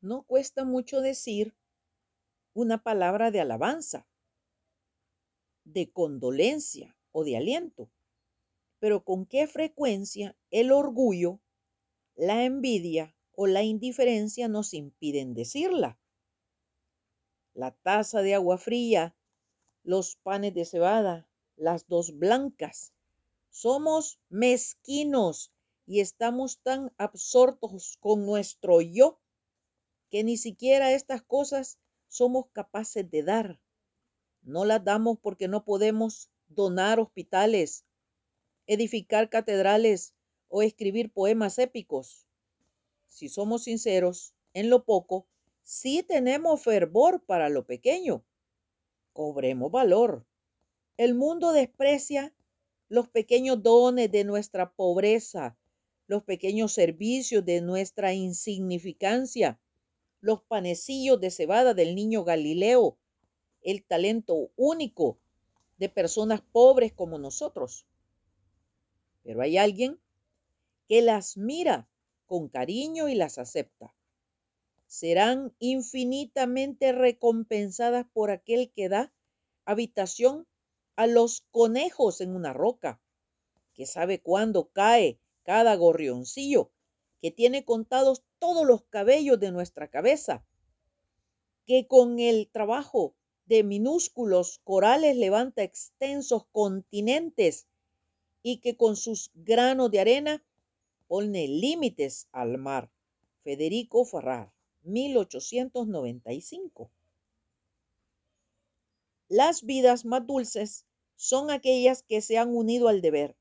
no cuesta mucho decir una palabra de alabanza, de condolencia o de aliento. Pero con qué frecuencia el orgullo, la envidia o la indiferencia nos impiden decirla. La taza de agua fría, los panes de cebada, las dos blancas. Somos mezquinos y estamos tan absortos con nuestro yo que ni siquiera estas cosas somos capaces de dar. No las damos porque no podemos donar hospitales, edificar catedrales o escribir poemas épicos. Si somos sinceros, en lo poco, sí tenemos fervor para lo pequeño. Cobremos valor. El mundo desprecia los pequeños dones de nuestra pobreza, los pequeños servicios de nuestra insignificancia, los panecillos de cebada del niño Galileo, el talento único de personas pobres como nosotros. Pero hay alguien que las mira con cariño y las acepta. Serán infinitamente recompensadas por aquel que da habitación a los conejos en una roca, que sabe cuándo cae cada gorrioncillo, que tiene contados todos los cabellos de nuestra cabeza, que con el trabajo de minúsculos corales levanta extensos continentes y que con sus granos de arena pone límites al mar. Federico Farrar, 1895. Las vidas más dulces son aquellas que se han unido al deber,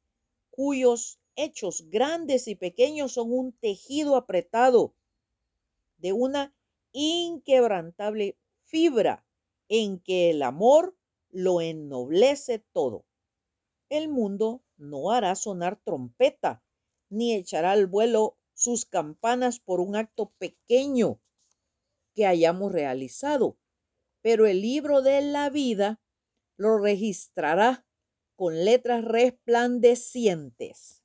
cuyos hechos grandes y pequeños son un tejido apretado de una inquebrantable fibra en que el amor lo ennoblece todo. El mundo no hará sonar trompeta, ni echará al vuelo sus campanas por un acto pequeño que hayamos realizado, pero el libro de la vida lo registrará con letras resplandecientes.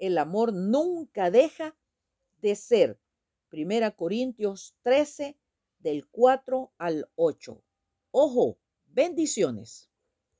El amor nunca deja de ser. Primera Corintios 13, del 4 al 8. Ojo, bendiciones.